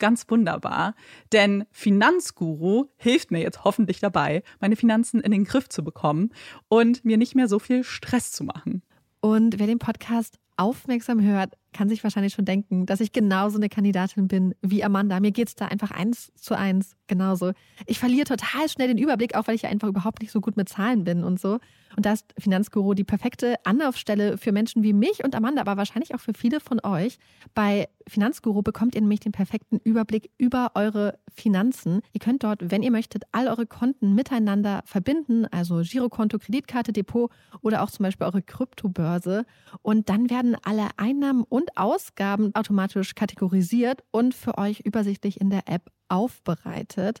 ganz wunderbar, denn Finanzguru hilft mir jetzt hoffentlich dabei, meine Finanzen in den Griff zu bekommen und mir nicht mehr so viel Stress zu machen. Und wer den Podcast aufmerksam hört, kann sich wahrscheinlich schon denken, dass ich genauso eine Kandidatin bin wie Amanda. Mir geht es da einfach eins zu eins genauso. Ich verliere total schnell den Überblick, auch weil ich ja einfach überhaupt nicht so gut mit Zahlen bin und so. Und da ist Finanzguru die perfekte Anlaufstelle für Menschen wie mich und Amanda, aber wahrscheinlich auch für viele von euch. Bei Finanzguru bekommt ihr nämlich den perfekten Überblick über eure Finanzen. Ihr könnt dort, wenn ihr möchtet, all eure Konten miteinander verbinden, also Girokonto, Kreditkarte, Depot oder auch zum Beispiel eure Kryptobörse. Und dann werden alle Einnahmen und Ausgaben automatisch kategorisiert und für euch übersichtlich in der App aufbereitet.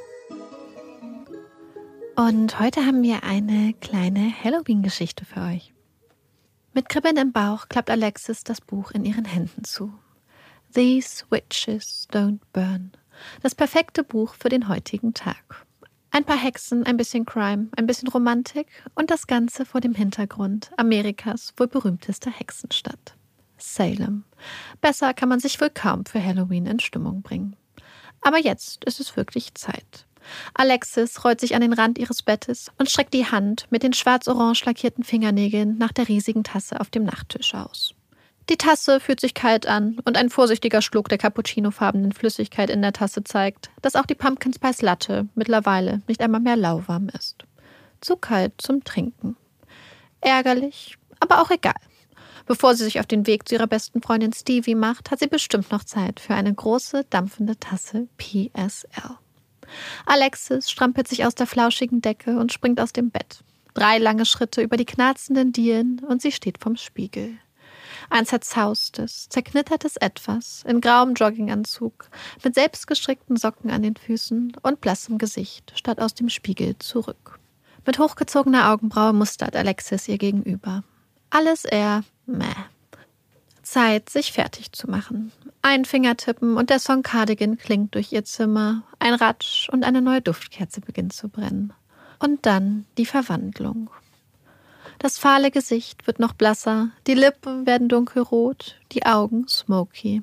Und heute haben wir eine kleine Halloween-Geschichte für euch. Mit Kribbeln im Bauch klappt Alexis das Buch in ihren Händen zu. These Witches Don't Burn. Das perfekte Buch für den heutigen Tag. Ein paar Hexen, ein bisschen Crime, ein bisschen Romantik und das Ganze vor dem Hintergrund Amerikas wohl berühmtester Hexenstadt. Salem. Besser kann man sich wohl kaum für Halloween in Stimmung bringen. Aber jetzt ist es wirklich Zeit. Alexis rollt sich an den Rand ihres Bettes und streckt die Hand mit den schwarz-orange lackierten Fingernägeln nach der riesigen Tasse auf dem Nachttisch aus. Die Tasse fühlt sich kalt an und ein vorsichtiger Schluck der cappuccinofarbenen Flüssigkeit in der Tasse zeigt, dass auch die Pumpkin Spice Latte mittlerweile nicht einmal mehr lauwarm ist. Zu kalt zum Trinken. Ärgerlich, aber auch egal. Bevor sie sich auf den Weg zu ihrer besten Freundin Stevie macht, hat sie bestimmt noch Zeit für eine große, dampfende Tasse PSL. Alexis strampelt sich aus der flauschigen Decke und springt aus dem Bett. Drei lange Schritte über die knarzenden Dielen und sie steht vom Spiegel. Ein zerzaustes, zerknittertes Etwas in grauem Jogginganzug, mit selbstgestrickten Socken an den Füßen und blassem Gesicht, statt aus dem Spiegel zurück. Mit hochgezogener Augenbraue mustert Alexis ihr gegenüber. Alles eher meh. Zeit, sich fertig zu machen. Ein Fingertippen und der Song Cardigan klingt durch ihr Zimmer. Ein Ratsch und eine neue Duftkerze beginnt zu brennen. Und dann die Verwandlung. Das fahle Gesicht wird noch blasser, die Lippen werden dunkelrot, die Augen smoky.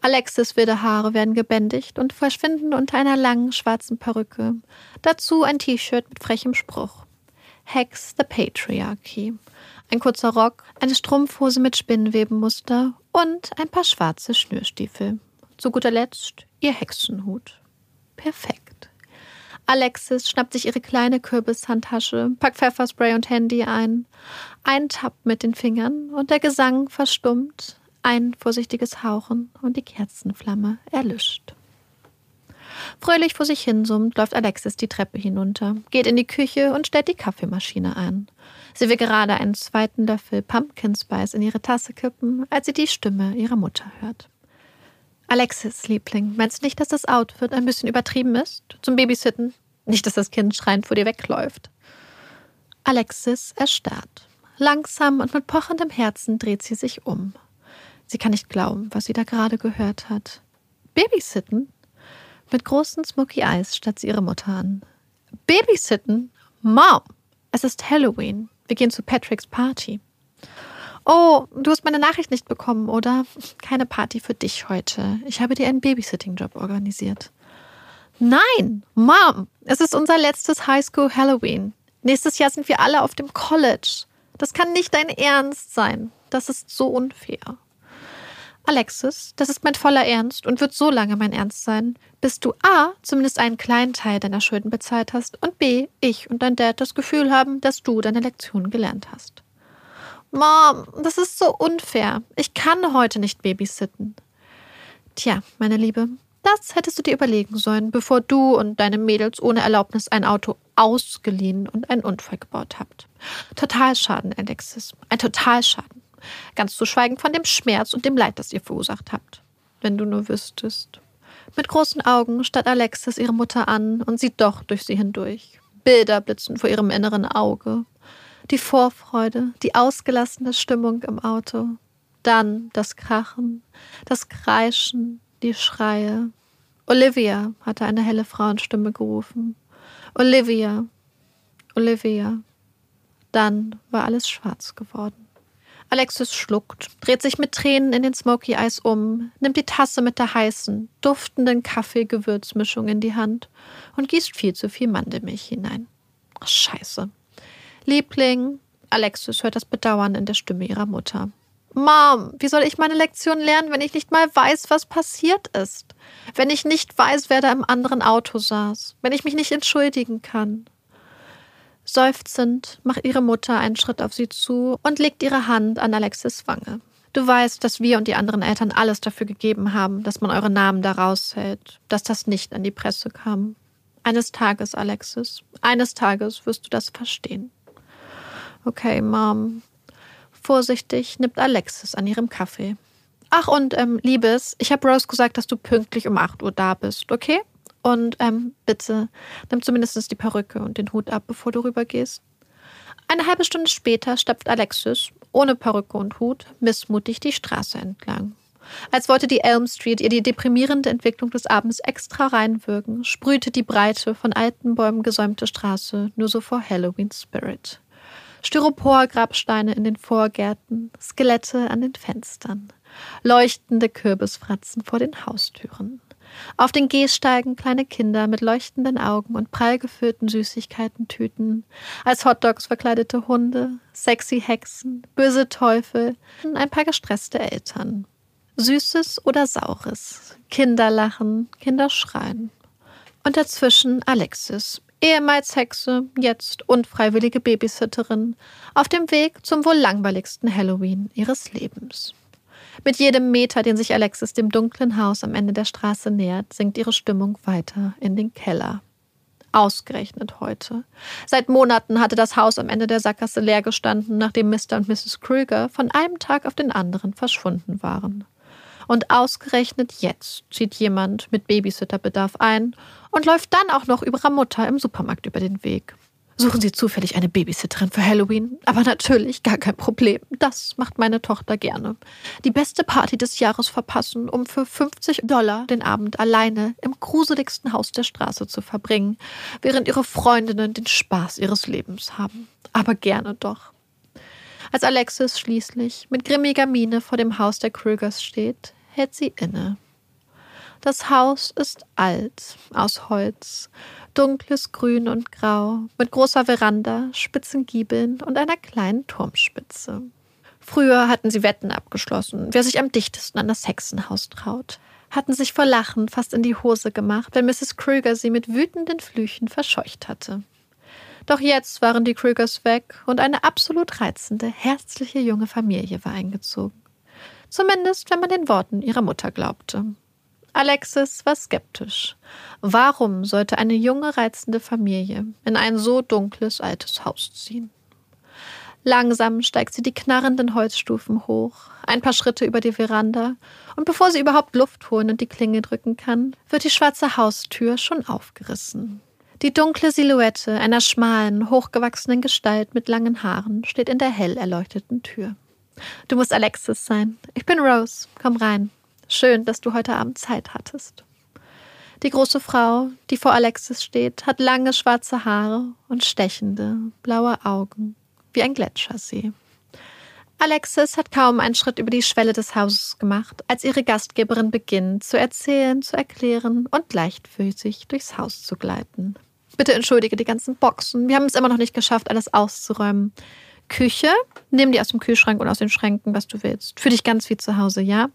Alexis wilde Haare werden gebändigt und verschwinden unter einer langen schwarzen Perücke. Dazu ein T-Shirt mit frechem Spruch. Hex the Patriarchy. Ein kurzer Rock, eine Strumpfhose mit Spinnenwebenmuster und ein paar schwarze Schnürstiefel. Zu guter Letzt ihr Hexenhut. Perfekt. Alexis schnappt sich ihre kleine Kürbishandtasche, packt Pfefferspray und Handy ein. Ein Tapp mit den Fingern und der Gesang verstummt. Ein vorsichtiges Hauchen und die Kerzenflamme erlischt. Fröhlich vor sich hinsummt, läuft Alexis die Treppe hinunter, geht in die Küche und stellt die Kaffeemaschine ein. Sie will gerade einen zweiten Löffel Pumpkin Spice in ihre Tasse kippen, als sie die Stimme ihrer Mutter hört. Alexis, Liebling, meinst du nicht, dass das Outfit ein bisschen übertrieben ist? Zum Babysitten? Nicht, dass das Kind schreiend vor dir wegläuft. Alexis erstarrt. Langsam und mit pochendem Herzen dreht sie sich um. Sie kann nicht glauben, was sie da gerade gehört hat. Babysitten? Mit großen Smoky Eyes starrt sie ihre Mutter an. Babysitten? Mom! Es ist Halloween. Wir gehen zu Patricks Party. Oh, du hast meine Nachricht nicht bekommen, oder? Keine Party für dich heute. Ich habe dir einen Babysitting-Job organisiert. Nein, Mom, es ist unser letztes Highschool Halloween. Nächstes Jahr sind wir alle auf dem College. Das kann nicht dein Ernst sein. Das ist so unfair. Alexis, das ist mein voller Ernst und wird so lange mein Ernst sein, bis du A, zumindest einen kleinen Teil deiner Schulden bezahlt hast und B, ich und dein Dad das Gefühl haben, dass du deine Lektion gelernt hast. Mom, das ist so unfair. Ich kann heute nicht babysitten. Tja, meine Liebe, das hättest du dir überlegen sollen, bevor du und deine Mädels ohne Erlaubnis ein Auto ausgeliehen und einen Unfall gebaut habt. Totalschaden, Alexis. Ein Totalschaden. Ganz zu schweigen von dem Schmerz und dem Leid, das ihr verursacht habt. Wenn du nur wüsstest. Mit großen Augen starrt Alexis ihre Mutter an und sieht doch durch sie hindurch. Bilder blitzen vor ihrem inneren Auge. Die Vorfreude, die ausgelassene Stimmung im Auto, dann das Krachen, das Kreischen, die Schreie. Olivia, hatte eine helle Frauenstimme gerufen. Olivia, Olivia. Dann war alles schwarz geworden. Alexis schluckt, dreht sich mit Tränen in den Smoky Eyes um, nimmt die Tasse mit der heißen, duftenden Kaffeegewürzmischung in die Hand und gießt viel zu viel Mandelmilch hinein. Scheiße. Liebling, Alexis hört das Bedauern in der Stimme ihrer Mutter. Mom, wie soll ich meine Lektion lernen, wenn ich nicht mal weiß, was passiert ist? Wenn ich nicht weiß, wer da im anderen Auto saß? Wenn ich mich nicht entschuldigen kann? Seufzend macht ihre Mutter einen Schritt auf sie zu und legt ihre Hand an Alexis Wange. Du weißt, dass wir und die anderen Eltern alles dafür gegeben haben, dass man eure Namen da raushält, dass das nicht an die Presse kam. Eines Tages, Alexis, eines Tages wirst du das verstehen. Okay, Mom. Vorsichtig nimmt Alexis an ihrem Kaffee. Ach, und ähm, Liebes, ich habe Rose gesagt, dass du pünktlich um 8 Uhr da bist, okay? Und ähm, bitte, nimm zumindest die Perücke und den Hut ab, bevor du rübergehst. Eine halbe Stunde später stapft Alexis, ohne Perücke und Hut, missmutig die Straße entlang. Als wollte die Elm Street ihr die deprimierende Entwicklung des Abends extra reinwirken, sprühte die breite, von alten Bäumen gesäumte Straße nur so vor Halloween Spirit. Styropor-Grabsteine in den Vorgärten, Skelette an den Fenstern, leuchtende Kürbisfratzen vor den Haustüren. Auf den Gehsteigen kleine Kinder mit leuchtenden Augen und prall gefüllten Süßigkeiten-Tüten, als Hotdogs verkleidete Hunde, sexy Hexen, böse Teufel, ein paar gestresste Eltern. Süßes oder Saures, Kinderlachen, Kinderschreien. Und dazwischen Alexis, ehemals Hexe, jetzt unfreiwillige Babysitterin, auf dem Weg zum wohl langweiligsten Halloween ihres Lebens. Mit jedem Meter, den sich Alexis dem dunklen Haus am Ende der Straße nähert, sinkt ihre Stimmung weiter in den Keller. Ausgerechnet heute. Seit Monaten hatte das Haus am Ende der Sackgasse leer gestanden, nachdem Mr. und Mrs. Krüger von einem Tag auf den anderen verschwunden waren. Und ausgerechnet jetzt zieht jemand mit Babysitterbedarf ein und läuft dann auch noch ihrer Mutter im Supermarkt über den Weg. Suchen Sie zufällig eine Babysitterin für Halloween? Aber natürlich, gar kein Problem. Das macht meine Tochter gerne. Die beste Party des Jahres verpassen, um für 50 Dollar den Abend alleine im gruseligsten Haus der Straße zu verbringen, während ihre Freundinnen den Spaß ihres Lebens haben. Aber gerne doch. Als Alexis schließlich mit grimmiger Miene vor dem Haus der Krügers steht, hält sie inne. Das Haus ist alt, aus Holz, dunkles Grün und Grau, mit großer Veranda, spitzen Giebeln und einer kleinen Turmspitze. Früher hatten sie Wetten abgeschlossen, wer sich am dichtesten an das Hexenhaus traut, hatten sich vor Lachen fast in die Hose gemacht, wenn Mrs. Krüger sie mit wütenden Flüchen verscheucht hatte. Doch jetzt waren die Krügers weg und eine absolut reizende, herzliche junge Familie war eingezogen. Zumindest, wenn man den Worten ihrer Mutter glaubte. Alexis war skeptisch. Warum sollte eine junge, reizende Familie in ein so dunkles, altes Haus ziehen? Langsam steigt sie die knarrenden Holzstufen hoch, ein paar Schritte über die Veranda, und bevor sie überhaupt Luft holen und die Klinge drücken kann, wird die schwarze Haustür schon aufgerissen. Die dunkle Silhouette einer schmalen, hochgewachsenen Gestalt mit langen Haaren steht in der hell erleuchteten Tür. Du musst Alexis sein. Ich bin Rose. Komm rein. Schön, dass du heute Abend Zeit hattest. Die große Frau, die vor Alexis steht, hat lange schwarze Haare und stechende, blaue Augen, wie ein Gletschersee. Alexis hat kaum einen Schritt über die Schwelle des Hauses gemacht, als ihre Gastgeberin beginnt, zu erzählen, zu erklären und leichtfüßig durchs Haus zu gleiten. Bitte entschuldige die ganzen Boxen. Wir haben es immer noch nicht geschafft, alles auszuräumen. Küche, nimm dir aus dem Kühlschrank und aus den Schränken, was du willst. Für dich ganz wie zu Hause, ja?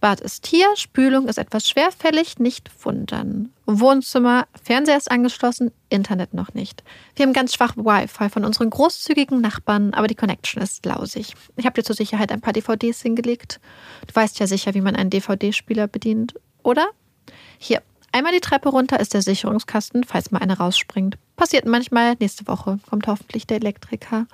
Bad ist hier, Spülung ist etwas schwerfällig, nicht wundern. Wohnzimmer, Fernseher ist angeschlossen, Internet noch nicht. Wir haben ganz schwach Wi-Fi von unseren großzügigen Nachbarn, aber die Connection ist lausig. Ich habe dir zur Sicherheit ein paar DVDs hingelegt. Du weißt ja sicher, wie man einen DVD-Spieler bedient, oder? Hier, einmal die Treppe runter ist der Sicherungskasten, falls mal einer rausspringt. Passiert manchmal, nächste Woche kommt hoffentlich der Elektriker.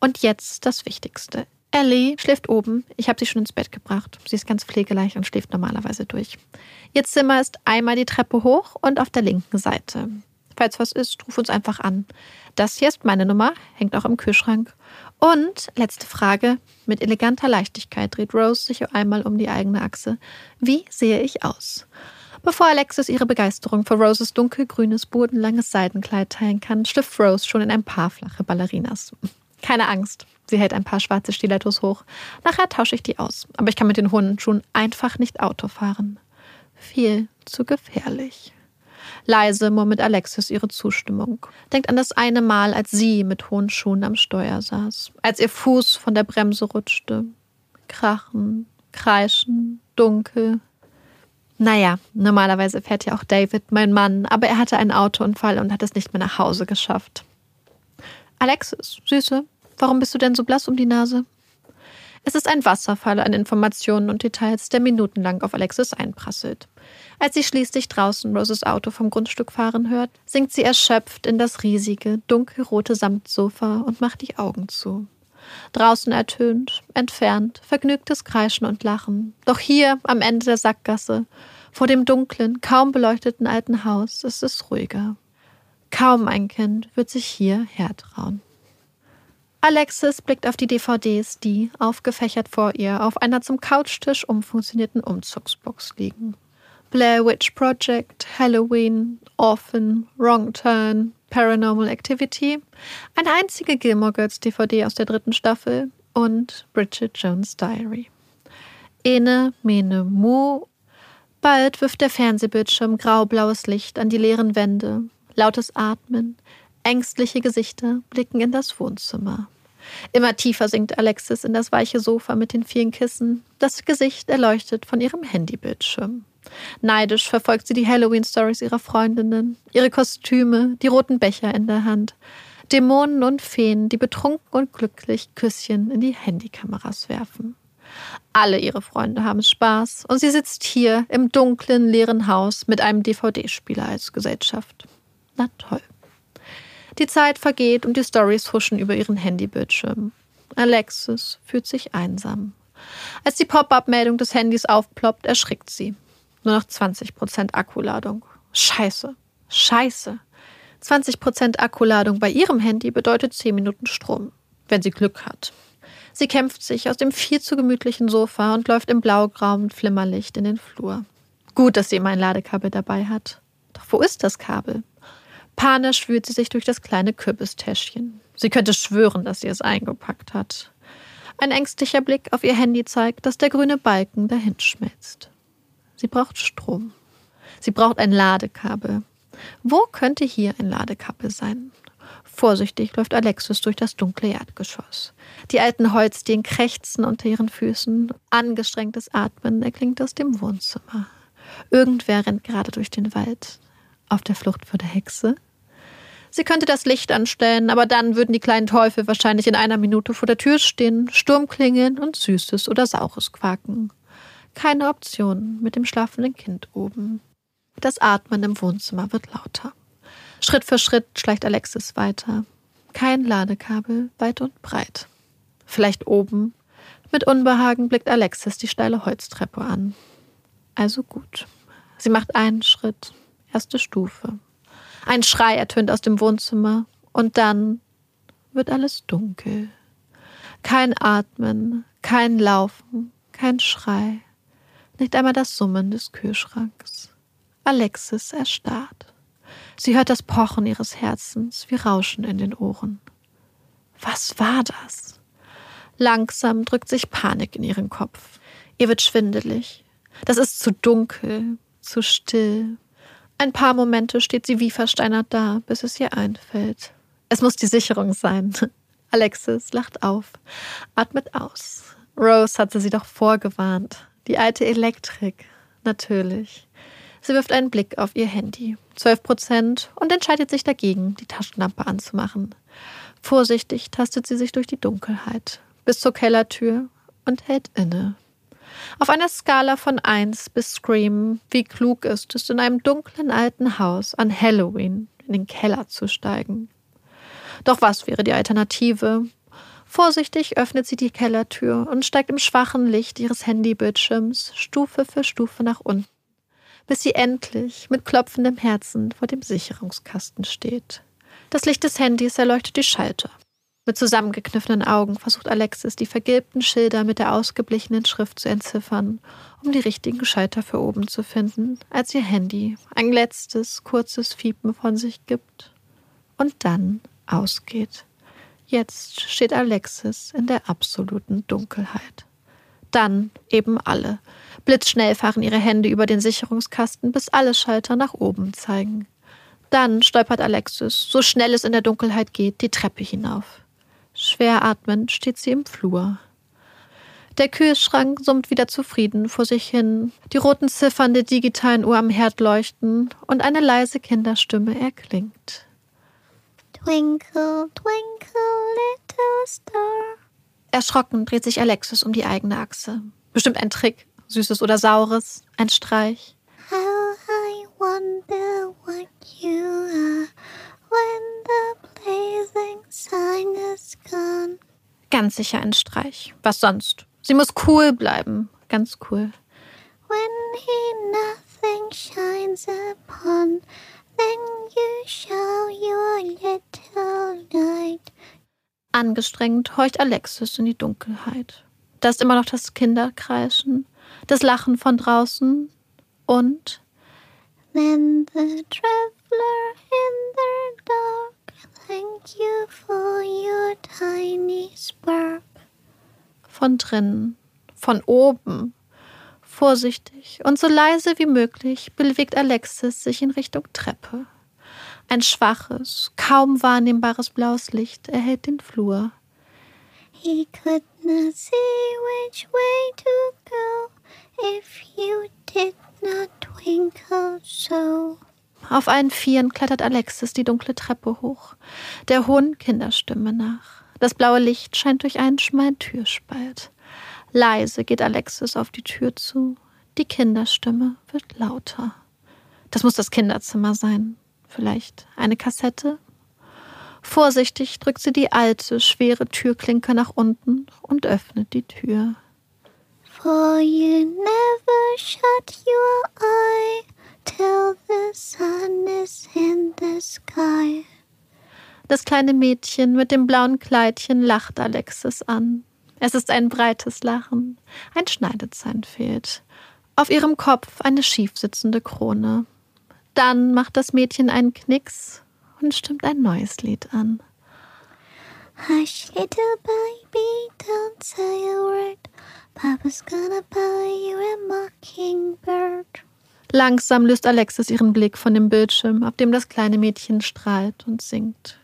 Und jetzt das Wichtigste. Ellie schläft oben. Ich habe sie schon ins Bett gebracht. Sie ist ganz pflegeleicht und schläft normalerweise durch. Ihr Zimmer ist einmal die Treppe hoch und auf der linken Seite. Falls was ist, ruf uns einfach an. Das hier ist meine Nummer, hängt auch im Kühlschrank. Und letzte Frage. Mit eleganter Leichtigkeit dreht Rose sich einmal um die eigene Achse. Wie sehe ich aus? Bevor Alexis ihre Begeisterung für Roses dunkelgrünes, bodenlanges Seidenkleid teilen kann, schlüpft Rose schon in ein paar flache Ballerinas. Keine Angst. Sie hält ein paar schwarze Stilettos hoch. Nachher tausche ich die aus. Aber ich kann mit den hohen Schuhen einfach nicht Auto fahren. Viel zu gefährlich. Leise murmelt Alexis ihre Zustimmung. Denkt an das eine Mal, als sie mit hohen Schuhen am Steuer saß. Als ihr Fuß von der Bremse rutschte. Krachen, kreischen, dunkel. Naja, normalerweise fährt ja auch David, mein Mann, aber er hatte einen Autounfall und hat es nicht mehr nach Hause geschafft. Alexis, Süße, warum bist du denn so blass um die Nase? Es ist ein Wasserfall an Informationen und Details, der minutenlang auf Alexis einprasselt. Als sie schließlich draußen Roses Auto vom Grundstück fahren hört, sinkt sie erschöpft in das riesige, dunkelrote Samtsofa und macht die Augen zu. Draußen ertönt, entfernt, vergnügtes Kreischen und Lachen. Doch hier, am Ende der Sackgasse, vor dem dunklen, kaum beleuchteten alten Haus, ist es ruhiger. Kaum ein Kind wird sich hier hertrauen. Alexis blickt auf die DVDs, die, aufgefächert vor ihr, auf einer zum Couchtisch umfunktionierten Umzugsbox liegen. Blair Witch Project, Halloween, Orphan, Wrong Turn, Paranormal Activity, eine einzige Gilmore Girls DVD aus der dritten Staffel und Bridget Jones Diary. Ene, mene, mu. Bald wirft der Fernsehbildschirm graublaues Licht an die leeren Wände lautes Atmen, ängstliche Gesichter blicken in das Wohnzimmer. Immer tiefer sinkt Alexis in das weiche Sofa mit den vielen Kissen, das Gesicht erleuchtet von ihrem Handybildschirm. Neidisch verfolgt sie die Halloween-Stories ihrer Freundinnen, ihre Kostüme, die roten Becher in der Hand, Dämonen und Feen, die betrunken und glücklich Küsschen in die Handykameras werfen. Alle ihre Freunde haben Spaß und sie sitzt hier im dunklen, leeren Haus mit einem DVD-Spieler als Gesellschaft. Na toll. Die Zeit vergeht und die Stories huschen über ihren Handybildschirm. Alexis fühlt sich einsam. Als die Pop-up-Meldung des Handys aufploppt, erschrickt sie. Nur noch 20% Akkuladung. Scheiße. Scheiße. 20% Akkuladung bei ihrem Handy bedeutet 10 Minuten Strom, wenn sie Glück hat. Sie kämpft sich aus dem viel zu gemütlichen Sofa und läuft im blaugrauen Flimmerlicht in den Flur. Gut, dass sie immer ein Ladekabel dabei hat. Doch wo ist das Kabel? Panisch wühlt sie sich durch das kleine Kürbistäschchen. Sie könnte schwören, dass sie es eingepackt hat. Ein ängstlicher Blick auf ihr Handy zeigt, dass der grüne Balken dahin schmilzt. Sie braucht Strom. Sie braucht ein Ladekabel. Wo könnte hier ein Ladekabel sein? Vorsichtig läuft Alexis durch das dunkle Erdgeschoss. Die alten Holzdielen krächzen unter ihren Füßen. Angestrengtes Atmen erklingt aus dem Wohnzimmer. Irgendwer rennt gerade durch den Wald. Auf der Flucht vor der Hexe? Sie könnte das Licht anstellen, aber dann würden die kleinen Teufel wahrscheinlich in einer Minute vor der Tür stehen, Sturm klingeln und Süßes oder Saures quaken. Keine Option mit dem schlafenden Kind oben. Das Atmen im Wohnzimmer wird lauter. Schritt für Schritt schleicht Alexis weiter. Kein Ladekabel, weit und breit. Vielleicht oben. Mit Unbehagen blickt Alexis die steile Holztreppe an. Also gut. Sie macht einen Schritt, erste Stufe. Ein Schrei ertönt aus dem Wohnzimmer und dann wird alles dunkel. Kein Atmen, kein Laufen, kein Schrei, nicht einmal das Summen des Kühlschranks. Alexis erstarrt. Sie hört das Pochen ihres Herzens wie Rauschen in den Ohren. Was war das? Langsam drückt sich Panik in ihren Kopf. Ihr wird schwindelig. Das ist zu dunkel, zu still. Ein paar Momente steht sie wie versteinert da, bis es ihr einfällt. Es muss die Sicherung sein. Alexis lacht auf, atmet aus. Rose hatte sie doch vorgewarnt. Die alte Elektrik. Natürlich. Sie wirft einen Blick auf ihr Handy. Zwölf Prozent und entscheidet sich dagegen, die Taschenlampe anzumachen. Vorsichtig tastet sie sich durch die Dunkelheit bis zur Kellertür und hält inne. Auf einer Skala von 1 bis Scream, wie klug ist es, in einem dunklen alten Haus an Halloween in den Keller zu steigen. Doch was wäre die Alternative? Vorsichtig öffnet sie die Kellertür und steigt im schwachen Licht ihres Handybildschirms Stufe für Stufe nach unten, bis sie endlich mit klopfendem Herzen vor dem Sicherungskasten steht. Das Licht des Handys erleuchtet die Schalter. Mit zusammengekniffenen Augen versucht Alexis, die vergilbten Schilder mit der ausgeblichenen Schrift zu entziffern, um die richtigen Schalter für oben zu finden, als ihr Handy ein letztes, kurzes Fiepen von sich gibt und dann ausgeht. Jetzt steht Alexis in der absoluten Dunkelheit. Dann eben alle. Blitzschnell fahren ihre Hände über den Sicherungskasten, bis alle Schalter nach oben zeigen. Dann stolpert Alexis, so schnell es in der Dunkelheit geht, die Treppe hinauf. Schwer atmend steht sie im Flur. Der Kühlschrank summt wieder zufrieden vor sich hin, die roten Ziffern der digitalen Uhr am Herd leuchten und eine leise Kinderstimme erklingt. Twinkle, twinkle, little star. Erschrocken dreht sich Alexis um die eigene Achse. Bestimmt ein Trick, Süßes oder Saures, ein Streich. How I wonder what you are when the Ganz sicher ein Streich. Was sonst? Sie muss cool bleiben. Ganz cool. When he nothing shines upon, then you show your little light. Angestrengt horcht Alexis in die Dunkelheit. Da ist immer noch das Kinderkreischen, das Lachen von draußen und Then the traveler in the dark, thank you for your tiny spark. von drinnen, von oben. Vorsichtig und so leise wie möglich bewegt Alexis sich in Richtung Treppe. Ein schwaches, kaum wahrnehmbares blaues Licht erhellt den Flur. He could not see which way to go if you did not twinkle so. Auf allen Vieren klettert Alexis die dunkle Treppe hoch, der hohen Kinderstimme nach. Das blaue Licht scheint durch einen schmalen Türspalt. Leise geht Alexis auf die Tür zu. Die Kinderstimme wird lauter. Das muss das Kinderzimmer sein. Vielleicht eine Kassette? Vorsichtig drückt sie die alte, schwere Türklinke nach unten und öffnet die Tür. For you never shut your eye till the sun is in the sky. Das kleine Mädchen mit dem blauen Kleidchen lacht Alexis an. Es ist ein breites Lachen. Ein Schneidezahn fehlt. Auf ihrem Kopf eine schiefsitzende Krone. Dann macht das Mädchen einen Knicks und stimmt ein neues Lied an. Hush, little baby, don't say a word. Papa's gonna buy you a mockingbird. Langsam löst Alexis ihren Blick von dem Bildschirm, auf dem das kleine Mädchen strahlt und singt.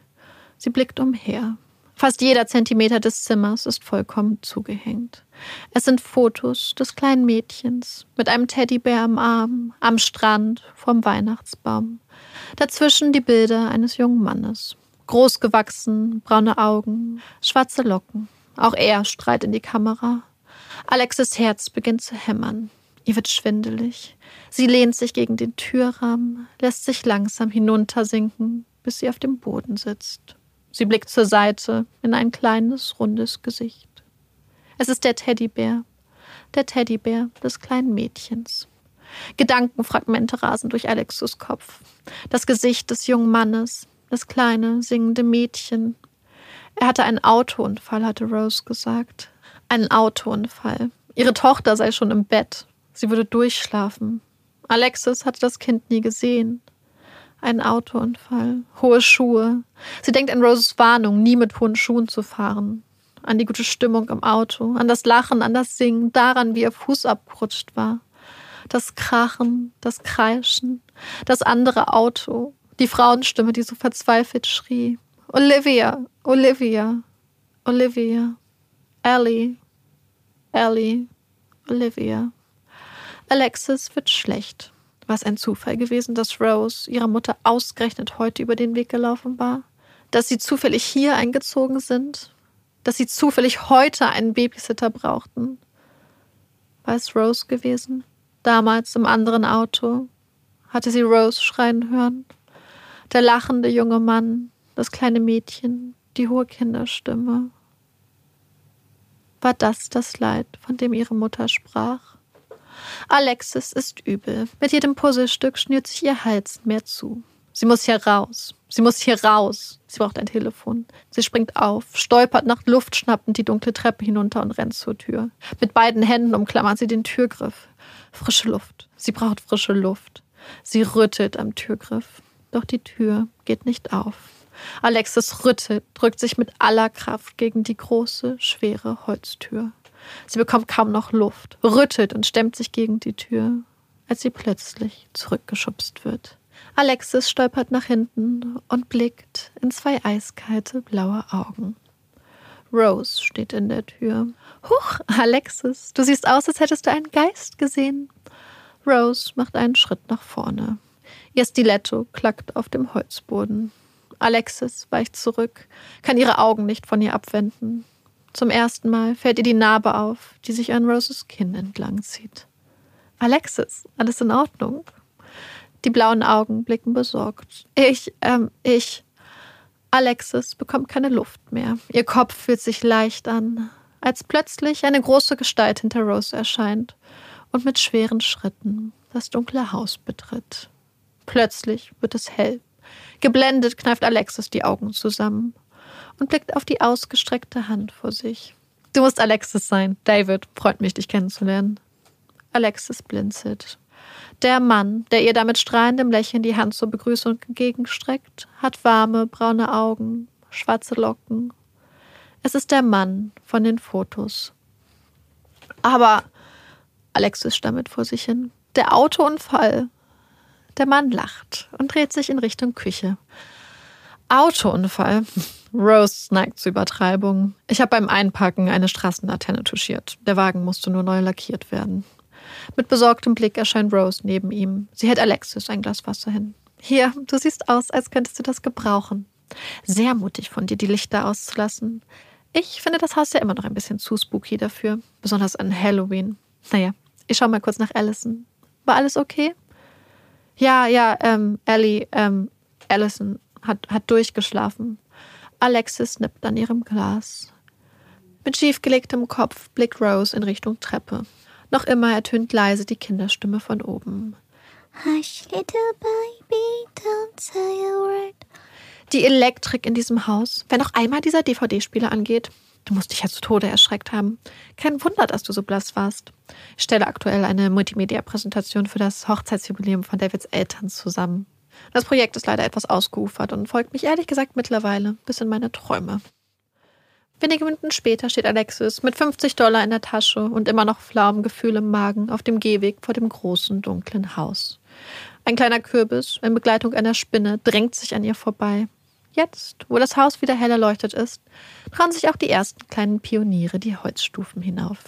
Sie blickt umher. Fast jeder Zentimeter des Zimmers ist vollkommen zugehängt. Es sind Fotos des kleinen Mädchens mit einem Teddybär am Arm, am Strand, vorm Weihnachtsbaum. Dazwischen die Bilder eines jungen Mannes. Großgewachsen, braune Augen, schwarze Locken. Auch er strahlt in die Kamera. Alexis Herz beginnt zu hämmern. Ihr wird schwindelig. Sie lehnt sich gegen den Türrahmen, lässt sich langsam hinuntersinken, bis sie auf dem Boden sitzt. Sie blickt zur Seite in ein kleines, rundes Gesicht. Es ist der Teddybär, der Teddybär des kleinen Mädchens. Gedankenfragmente rasen durch Alexus Kopf. Das Gesicht des jungen Mannes, das kleine, singende Mädchen. Er hatte einen Autounfall, hatte Rose gesagt. Einen Autounfall. Ihre Tochter sei schon im Bett. Sie würde durchschlafen. Alexis hatte das Kind nie gesehen. Ein Autounfall, hohe Schuhe. Sie denkt an Roses Warnung, nie mit hohen Schuhen zu fahren. An die gute Stimmung im Auto, an das Lachen, an das Singen, daran, wie ihr Fuß abgerutscht war. Das Krachen, das Kreischen, das andere Auto, die Frauenstimme, die so verzweifelt schrie. Olivia, Olivia, Olivia, Ellie, Ellie, Olivia. Alexis wird schlecht. War es ein Zufall gewesen, dass Rose ihrer Mutter ausgerechnet heute über den Weg gelaufen war? Dass sie zufällig hier eingezogen sind? Dass sie zufällig heute einen Babysitter brauchten? War es Rose gewesen? Damals im anderen Auto? Hatte sie Rose schreien hören? Der lachende junge Mann, das kleine Mädchen, die hohe Kinderstimme. War das das Leid, von dem ihre Mutter sprach? Alexis ist übel. Mit jedem Puzzlestück schnürt sich ihr Hals mehr zu. Sie muss hier raus. Sie muss hier raus. Sie braucht ein Telefon. Sie springt auf, stolpert nach Luft schnappend die dunkle Treppe hinunter und rennt zur Tür. Mit beiden Händen umklammert sie den Türgriff. Frische Luft. Sie braucht frische Luft. Sie rüttelt am Türgriff. Doch die Tür geht nicht auf. Alexis rüttelt, drückt sich mit aller Kraft gegen die große, schwere Holztür. Sie bekommt kaum noch Luft, rüttelt und stemmt sich gegen die Tür, als sie plötzlich zurückgeschubst wird. Alexis stolpert nach hinten und blickt in zwei eiskalte blaue Augen. Rose steht in der Tür. Huch, Alexis, du siehst aus, als hättest du einen Geist gesehen. Rose macht einen Schritt nach vorne. Ihr Stiletto klackt auf dem Holzboden. Alexis weicht zurück, kann ihre Augen nicht von ihr abwenden. Zum ersten Mal fällt ihr die Narbe auf, die sich an Roses Kinn entlang zieht. Alexis, alles in Ordnung? Die blauen Augen blicken besorgt. Ich, ähm, ich. Alexis bekommt keine Luft mehr. Ihr Kopf fühlt sich leicht an, als plötzlich eine große Gestalt hinter Rose erscheint und mit schweren Schritten das dunkle Haus betritt. Plötzlich wird es hell. Geblendet kneift Alexis die Augen zusammen und blickt auf die ausgestreckte Hand vor sich. Du musst Alexis sein. David, freut mich, dich kennenzulernen. Alexis blinzelt. Der Mann, der ihr da mit strahlendem Lächeln die Hand zur Begrüßung entgegenstreckt, hat warme, braune Augen, schwarze Locken. Es ist der Mann von den Fotos. Aber Alexis stammelt vor sich hin. Der Autounfall. Der Mann lacht und dreht sich in Richtung Küche. Autounfall. Rose neigt zu Übertreibung. Ich habe beim Einpacken eine Straßenlaterne touchiert. Der Wagen musste nur neu lackiert werden. Mit besorgtem Blick erscheint Rose neben ihm. Sie hält Alexis ein Glas Wasser hin. Hier, du siehst aus, als könntest du das gebrauchen. Sehr mutig von dir, die Lichter auszulassen. Ich finde das Haus ja immer noch ein bisschen zu spooky dafür, besonders an Halloween. Naja, ich schau mal kurz nach Allison. War alles okay? Ja, ja, ähm, Ellie, ähm, Allison hat, hat durchgeschlafen. Alexis nippt an ihrem Glas. Mit schiefgelegtem Kopf blickt Rose in Richtung Treppe. Noch immer ertönt leise die Kinderstimme von oben. Hush, little baby, don't say a word. Die Elektrik in diesem Haus. Wenn noch einmal dieser DVD-Spieler angeht, du musst dich ja zu Tode erschreckt haben. Kein Wunder, dass du so blass warst. Ich stelle aktuell eine Multimedia-Präsentation für das Hochzeitsjubiläum von Davids Eltern zusammen. Das Projekt ist leider etwas ausgeufert und folgt mich ehrlich gesagt mittlerweile bis in meine Träume. Wenige Minuten später steht Alexis mit 50 Dollar in der Tasche und immer noch flauem Gefühl im Magen auf dem Gehweg vor dem großen, dunklen Haus. Ein kleiner Kürbis in Begleitung einer Spinne drängt sich an ihr vorbei. Jetzt, wo das Haus wieder hell erleuchtet ist, trauen sich auch die ersten kleinen Pioniere die Holzstufen hinauf.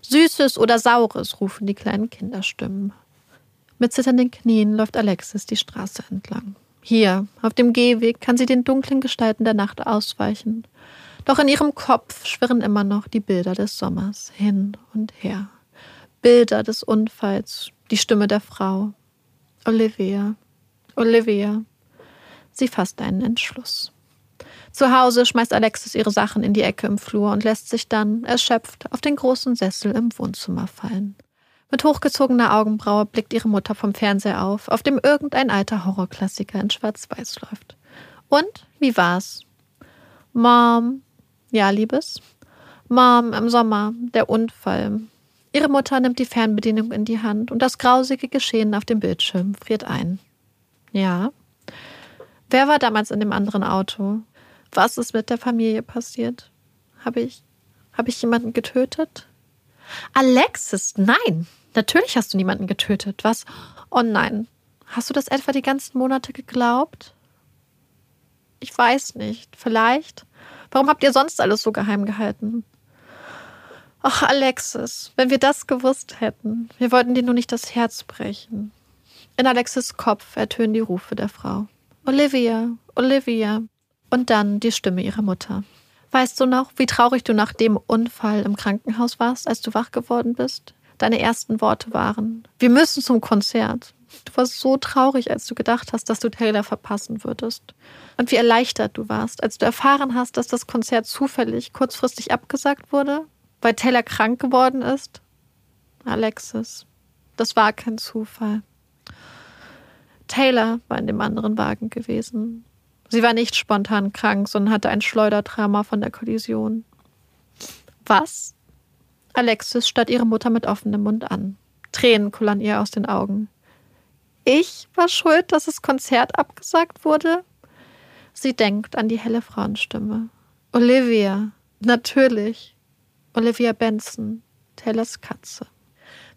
Süßes oder Saures rufen die kleinen Kinderstimmen. Mit zitternden Knien läuft Alexis die Straße entlang. Hier, auf dem Gehweg, kann sie den dunklen Gestalten der Nacht ausweichen. Doch in ihrem Kopf schwirren immer noch die Bilder des Sommers hin und her. Bilder des Unfalls, die Stimme der Frau. Olivia, Olivia. Sie fasst einen Entschluss. Zu Hause schmeißt Alexis ihre Sachen in die Ecke im Flur und lässt sich dann, erschöpft, auf den großen Sessel im Wohnzimmer fallen. Mit hochgezogener Augenbraue blickt ihre Mutter vom Fernseher auf, auf dem irgendein alter Horrorklassiker in Schwarz-Weiß läuft. Und wie war's? Mom. Ja, Liebes? Mom, im Sommer, der Unfall. Ihre Mutter nimmt die Fernbedienung in die Hand und das grausige Geschehen auf dem Bildschirm friert ein. Ja. Wer war damals in dem anderen Auto? Was ist mit der Familie passiert? Habe ich, habe ich jemanden getötet? Alexis, nein. Natürlich hast du niemanden getötet. Was? Oh nein. Hast du das etwa die ganzen Monate geglaubt? Ich weiß nicht. Vielleicht. Warum habt ihr sonst alles so geheim gehalten? Ach, Alexis, wenn wir das gewusst hätten. Wir wollten dir nur nicht das Herz brechen. In Alexis Kopf ertönen die Rufe der Frau. Olivia, Olivia. Und dann die Stimme ihrer Mutter. Weißt du noch, wie traurig du nach dem Unfall im Krankenhaus warst, als du wach geworden bist? Deine ersten Worte waren, wir müssen zum Konzert. Du warst so traurig, als du gedacht hast, dass du Taylor verpassen würdest. Und wie erleichtert du warst, als du erfahren hast, dass das Konzert zufällig kurzfristig abgesagt wurde, weil Taylor krank geworden ist. Alexis, das war kein Zufall. Taylor war in dem anderen Wagen gewesen. Sie war nicht spontan krank, sondern hatte ein Schleudertrauma von der Kollision. Was? Alexis starrt ihre Mutter mit offenem Mund an. Tränen kullern ihr aus den Augen. Ich war schuld, dass das Konzert abgesagt wurde? Sie denkt an die helle Frauenstimme. Olivia, natürlich. Olivia Benson, Taylors Katze.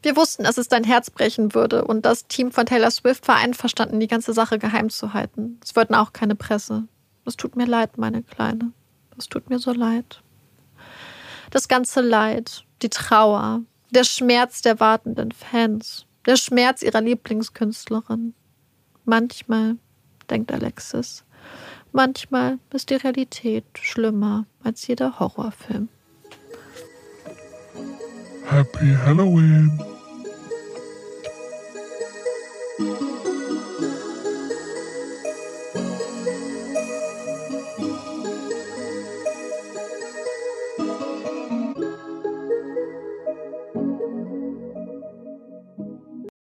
Wir wussten, dass es dein Herz brechen würde und das Team von Taylor Swift war einverstanden, die ganze Sache geheim zu halten. Es wollten auch keine Presse. Es tut mir leid, meine Kleine. Es tut mir so leid. Das ganze Leid, die Trauer, der Schmerz der wartenden Fans, der Schmerz ihrer Lieblingskünstlerin. Manchmal, denkt Alexis, manchmal ist die Realität schlimmer als jeder Horrorfilm. Happy Halloween!